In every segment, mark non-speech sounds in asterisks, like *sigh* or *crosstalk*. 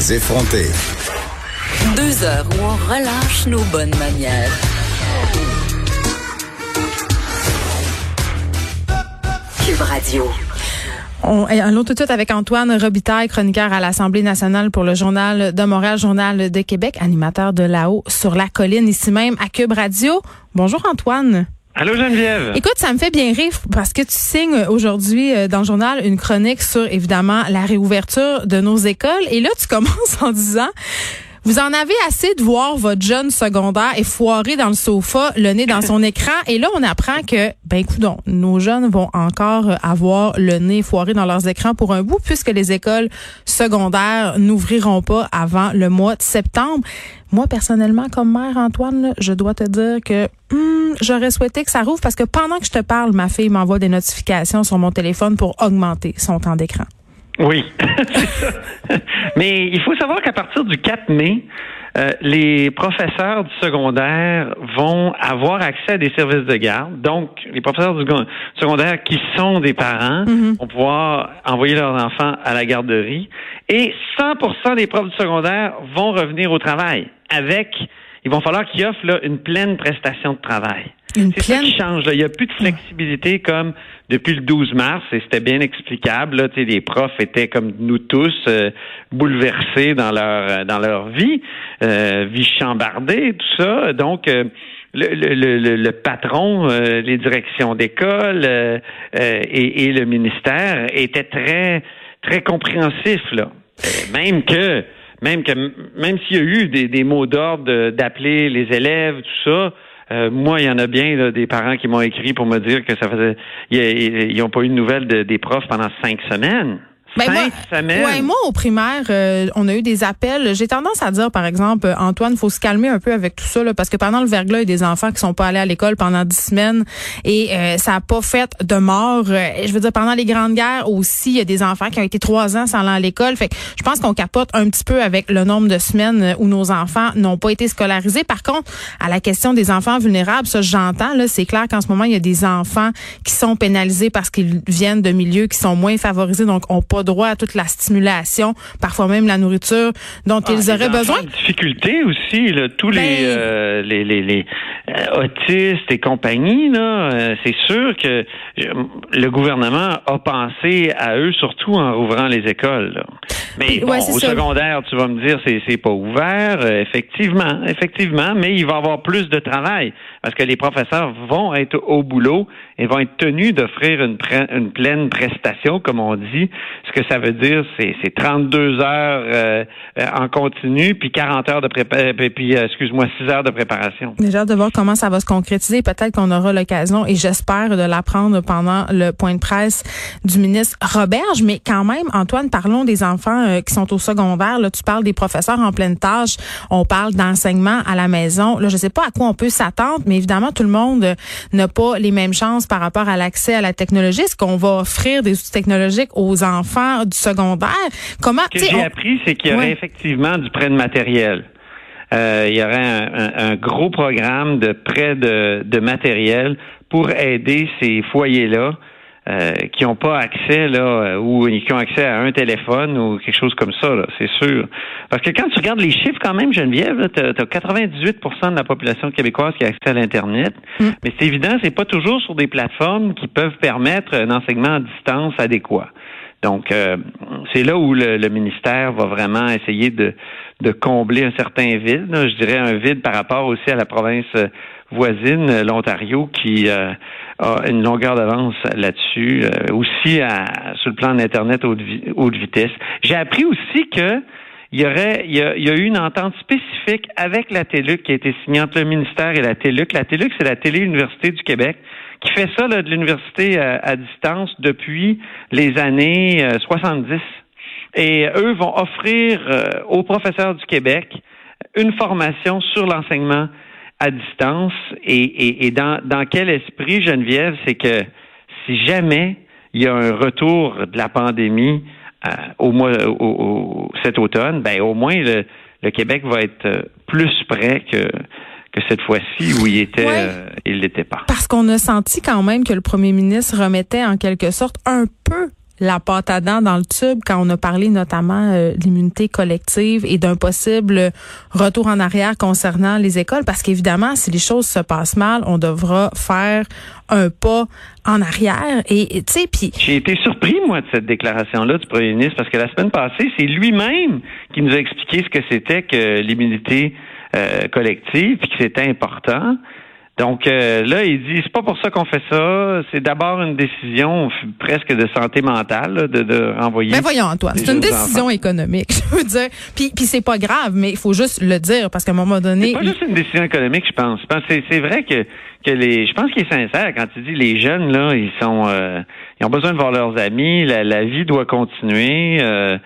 Les effronter. Deux heures où on relâche nos bonnes manières. Cube Radio. On, allons tout de suite avec Antoine Robitaille, chroniqueur à l'Assemblée nationale pour le Journal de Montréal, Journal de Québec, animateur de là-haut sur la colline, ici même à Cube Radio. Bonjour Antoine. Allô Geneviève? Écoute, ça me fait bien rire parce que tu signes aujourd'hui euh, dans le journal une chronique sur évidemment la réouverture de nos écoles et là tu *laughs* commences en disant vous en avez assez de voir votre jeune secondaire et foirer dans le sofa, le nez dans son *laughs* écran. Et là, on apprend que, ben, écoute, nos jeunes vont encore avoir le nez foiré dans leurs écrans pour un bout, puisque les écoles secondaires n'ouvriront pas avant le mois de septembre. Moi, personnellement, comme mère, Antoine, je dois te dire que hmm, j'aurais souhaité que ça rouvre parce que pendant que je te parle, ma fille m'envoie des notifications sur mon téléphone pour augmenter son temps d'écran. Oui, *laughs* Mais il faut savoir qu'à partir du 4 mai, euh, les professeurs du secondaire vont avoir accès à des services de garde. Donc, les professeurs du secondaire qui sont des parents mhm. vont pouvoir envoyer leurs enfants à la garderie. Et 100% des profs du secondaire vont revenir au travail avec, il va falloir qu'ils offrent là, une pleine prestation de travail. C'est ça qui change. Il n'y a plus de flexibilité comme depuis le 12 mars, et c'était bien explicable. Là, les profs étaient comme nous tous euh, bouleversés dans leur euh, dans leur vie, euh, vie chambardée, tout ça. Donc le, le, le, patron, les directions d'école et, et, le ministère étaient très très compréhensifs là. même que même que même s'il y a eu des, des mots d'ordre d'appeler les élèves, tout ça, euh, moi, il y en a bien des parents qui m'ont écrit pour me dire que ça faisait ils n'ont pas eu de nouvelles des profs pendant cinq semaines. Ben moi, Ouais, moi, au primaire, euh, on a eu des appels. J'ai tendance à dire, par exemple, Antoine, faut se calmer un peu avec tout ça, là, parce que pendant le verglas, il y a des enfants qui sont pas allés à l'école pendant dix semaines et euh, ça a pas fait de mort. Euh, je veux dire, pendant les grandes guerres aussi, il y a des enfants qui ont été trois ans sans aller à l'école. Fait je pense qu'on capote un petit peu avec le nombre de semaines où nos enfants n'ont pas été scolarisés. Par contre, à la question des enfants vulnérables, ça, j'entends, là, c'est clair qu'en ce moment, il y a des enfants qui sont pénalisés parce qu'ils viennent de milieux qui sont moins favorisés, donc ont pas droit à toute la stimulation, parfois même la nourriture dont ah, ils auraient besoin. Difficulté aussi, tous les, ben euh, les, les, les autistes et compagnie, là, euh, c'est sûr que le gouvernement a pensé à eux surtout en rouvrant les écoles. Mais au secondaire, tu vas me dire, c'est c'est pas ouvert, effectivement, effectivement, mais il va y avoir plus de travail parce que les professeurs vont être au boulot et vont être tenus d'offrir une, une pleine prestation, comme on dit. Ce que ça veut dire, c'est, 32 heures euh, euh, en continu, puis 40 heures de préparation, euh, puis excuse-moi, 6 heures de préparation. Déjà de voir comment ça va se concrétiser. Peut-être qu'on aura l'occasion, et j'espère de l'apprendre pendant le point de presse du ministre Roberge. Mais quand même, Antoine, parlons des enfants qui sont au secondaire. Là, tu parles des professeurs en pleine tâche. On parle d'enseignement à la maison. Là, je sais pas à quoi on peut s'attendre mais évidemment, tout le monde n'a pas les mêmes chances par rapport à l'accès à la technologie. Est-ce qu'on va offrir des outils technologiques aux enfants du secondaire? Comment, Ce que j'ai appris, c'est qu'il y aurait effectivement du prêt de matériel. Euh, il y aurait un, gros programme de prêt de matériel pour aider ces foyers-là euh, qui n'ont pas accès là ou qui ont accès à un téléphone ou quelque chose comme ça, c'est sûr. Parce que quand tu regardes les chiffres quand même, Geneviève, tu as, 98% de la population québécoise qui a accès à l'Internet. Mm. Mais c'est évident, c'est pas toujours sur des plateformes qui peuvent permettre un enseignement à distance adéquat. Donc, euh, c'est là où le, ministère va vraiment essayer de, de combler un certain vide. je dirais un vide par rapport aussi à la province voisine, l'Ontario, qui euh, a une longueur d'avance là-dessus, euh, aussi à, sur le plan d'Internet haute, haute vitesse. J'ai appris aussi que il y aurait, il y, a, eu une entente spécifique avec la TELUC qui a été signée entre le ministère et la TELUC. La TELUC, c'est la Télé-Université du Québec qui fait ça là, de l'université à, euh, à, distance depuis les années 70. Et eux vont offrir aux professeurs du Québec une formation sur l'enseignement à distance et, et, dans, dans quel esprit, Geneviève, c'est que si jamais il y a un retour de la pandémie euh, au mois au, cet automne, ben au moins le, le Québec va être euh, plus près que que cette fois-ci où il était, euh, il l'était pas. Parce qu'on a senti quand même que le premier ministre remettait en quelque sorte un peu la pâte à dents dans le tube quand on a parlé notamment euh, de l'immunité collective et d'un possible retour en arrière concernant les écoles. Parce qu'évidemment si les choses se passent mal, on devra faire un pas en arrière. Et tu sais puis j'ai été surpris moi de cette déclaration là du premier ministre parce que la semaine passée c'est lui-même qui nous a expliqué ce que c'était que l'immunité euh, collective puis que c'était important donc euh, là, il dit c'est pas pour ça qu'on fait ça. C'est d'abord une décision presque de santé mentale de, de renvoyer. Mais voyons Antoine, c'est une décision économique. *laughs* Je veux dire, puis puis c'est pas grave, mais il faut juste le dire parce qu'à un moment donné. C'est pas juste une décision économique, je pense. C'est c'est vrai que que les. Je pense qu'il est sincère quand il dit les jeunes là, ils sont euh, ils ont besoin de voir leurs amis. La, la vie doit continuer. Euh,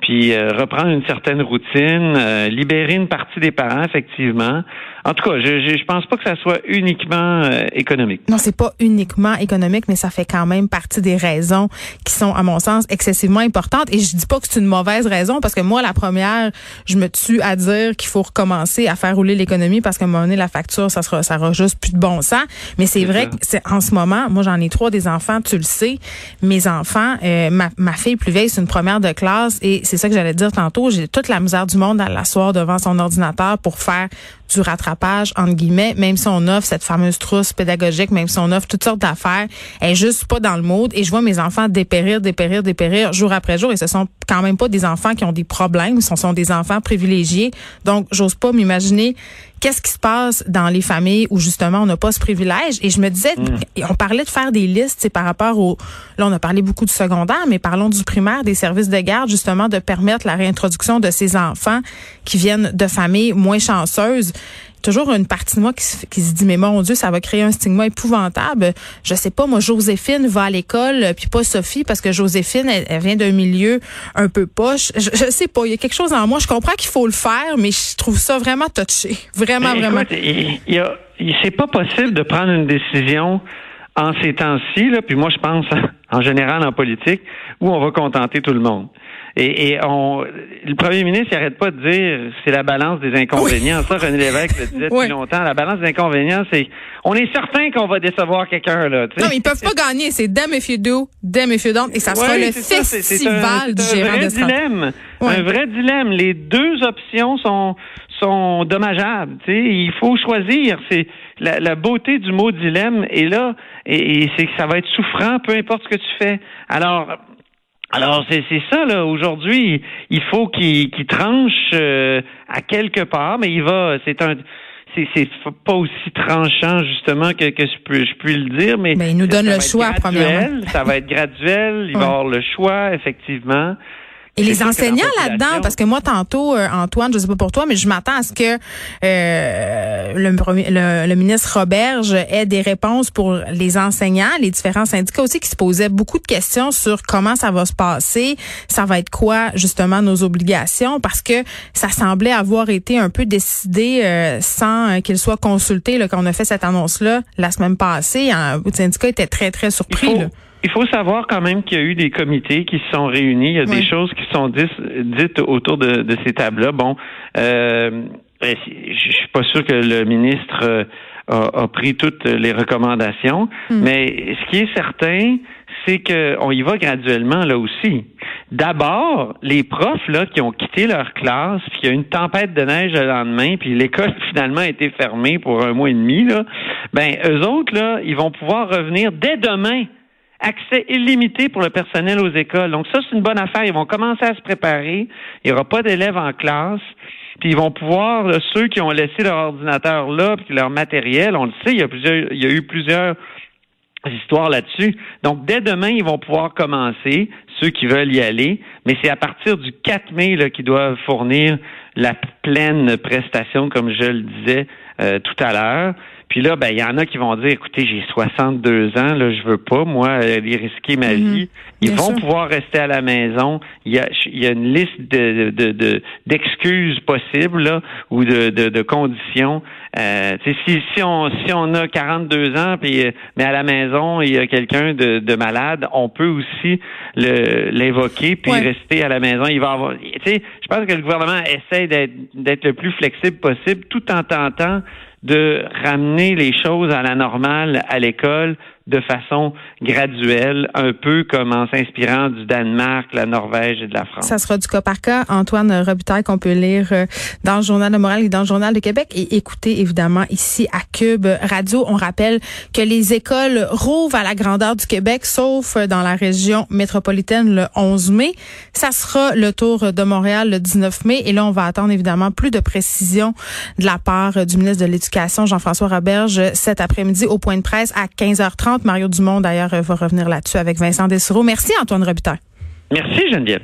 puis euh, reprendre une certaine routine, euh, libérer une partie des parents, effectivement. En tout cas, je, je, je pense pas que ça soit uniquement euh, économique. Non, c'est pas uniquement économique, mais ça fait quand même partie des raisons qui sont, à mon sens, excessivement importantes. Et je dis pas que c'est une mauvaise raison, parce que moi, la première, je me tue à dire qu'il faut recommencer à faire rouler l'économie, parce qu'à un moment donné, la facture, ça sera, ça aura juste plus de bon sens. Mais c'est vrai que c'est en ce moment, moi, j'en ai trois des enfants, tu le sais. Mes enfants, ma, ma fille plus vieille, c'est une première de classe, et c'est ça que j'allais dire tantôt. J'ai toute la misère du monde à l'asseoir devant son ordinateur pour faire du rattrapage, entre guillemets, même si on offre cette fameuse trousse pédagogique, même si on offre toutes sortes d'affaires, elle est juste pas dans le mode. Et je vois mes enfants dépérir, dépérir, dépérir jour après jour. Et ce sont quand même pas des enfants qui ont des problèmes, ce sont des enfants privilégiés. Donc, j'ose pas m'imaginer qu'est-ce qui se passe dans les familles où justement on n'a pas ce privilège? Et je me disais, mm. on parlait de faire des listes, c'est par rapport au, là on a parlé beaucoup du secondaire, mais parlons du primaire, des services de garde, justement de permettre la réintroduction de ces enfants qui viennent de familles moins chanceuses toujours une partie de moi qui, se dit mais mon Dieu ça va créer un stigma épouvantable. Je sais pas moi Joséphine va à l'école puis pas Sophie parce que Joséphine elle, vient d'un milieu un peu poche. Je, je, sais pas il y a quelque chose en moi. Je comprends qu'il faut le faire mais je trouve ça vraiment touché. Vraiment vraiment. il, il, c'est pas possible de prendre une décision en ces temps-ci là puis moi je pense *laughs* en général en politique où on va contenter tout le monde et, et on, le premier ministre n'arrête pas de dire c'est la balance des inconvénients. Ça, René Lévesque le disait *laughs* depuis longtemps. La balance des inconvénients, c'est on est certain qu'on va décevoir quelqu'un là. Non, mais ils peuvent pas gagner. C'est damn if you do, damn if you don't, et ça sera le festival du gérant vrai dilemme. Un vrai dilemme. Les deux options sont sont dommageables. Tu sais, il faut choisir. C'est la, la, beauté du mot dilemme est là, et, et c'est que ça va être souffrant, peu importe ce que tu fais. Alors alors c'est ça là. Aujourd'hui, il faut qu'il tranche euh, à quelque part, mais il va. C'est un c'est pas aussi tranchant justement que, que je peux je peux le dire, mais, mais il nous donne le choix premièrement. Ça va être graduel, il va avoir le choix effectivement. Et les enseignants là-dedans, parce que moi tantôt, euh, Antoine, je sais pas pour toi, mais je m'attends à ce que euh, le, le, ministre Roberge ait des réponses pour les enseignants, les différents syndicats aussi qui se posaient beaucoup de questions sur comment ça va se passer, ça va être quoi justement nos obligations, parce que ça semblait avoir été un peu décidé euh, sans qu'il soit consulté là, quand on a fait cette annonce-là la semaine passée. Hein, le syndicat était très, très surpris. Il faut savoir quand même qu'il y a eu des comités qui se sont réunis. Il y a des choses qui sont dites, autour de, ces tables-là. Bon, euh, je suis pas sûr que le ministre euh, a, pris toutes les recommandations, hmm. mais ce qui est certain, c'est qu'on y va graduellement là aussi. D'abord, les profs là qui ont quitté leur classe, puis il y a une tempête de neige le lendemain, puis l'école *laughs* finalement a été fermée pour un mois et demi là, ben eux autres là, ils vont pouvoir revenir dès demain accès illimité pour le personnel aux écoles. Donc ça, c'est une bonne affaire. Ils vont commencer à se préparer. Il n'y aura pas d'élèves en classe. Puis ils vont pouvoir, ceux qui ont laissé leur ordinateur là, puis leur matériel, on le sait, il y a plusieurs, il y a eu plusieurs histoires là-dessus. Donc, dès demain, ils vont pouvoir commencer, ceux qui veulent y aller, mais c'est à partir du 4 mai là, qu'ils doivent fournir la pleine prestation, comme je le disais euh, tout à l'heure. Puis là, ben, il y en a qui vont dire, écoutez, j'ai 62 ans, là, je veux pas, moi, aller risquer ma mhm. vie. Ils vont pouvoir rester à la maison. Il y a, il y a une liste de, de, d'excuses possibles, là, ou de, de, de conditions. Euh, si, si on si on a 42 ans, puis mais à la maison il y a quelqu'un de, de malade, on peut aussi le, l'évoquer puis rester à la maison. Il va avoir, tu sais, je pense que le gouvernement essaie d'être, d'être le plus flexible possible, tout en tentant de ramener les choses à la normale à l'école de façon graduelle, un peu comme en s'inspirant du Danemark, la Norvège et de la France. Ça sera du cas par cas. Antoine Robitaille qu'on peut lire euh, dans le Journal de Montréal et dans le Journal de Québec et écouter évidemment ici à Cube Radio. On rappelle que les écoles rouvrent à la grandeur du Québec, sauf dans la région métropolitaine le 11 mai. Ça sera le tour de Montréal le 19 mai et là, on va attendre évidemment plus de précisions de la part du ministre de l'Éducation, Jean-François Roberge, cet après-midi au point de presse à 15h30. Mario Dumont, d'ailleurs, va revenir là-dessus avec Vincent Dessureau. Merci, Antoine Robitaille. Merci, Geneviève.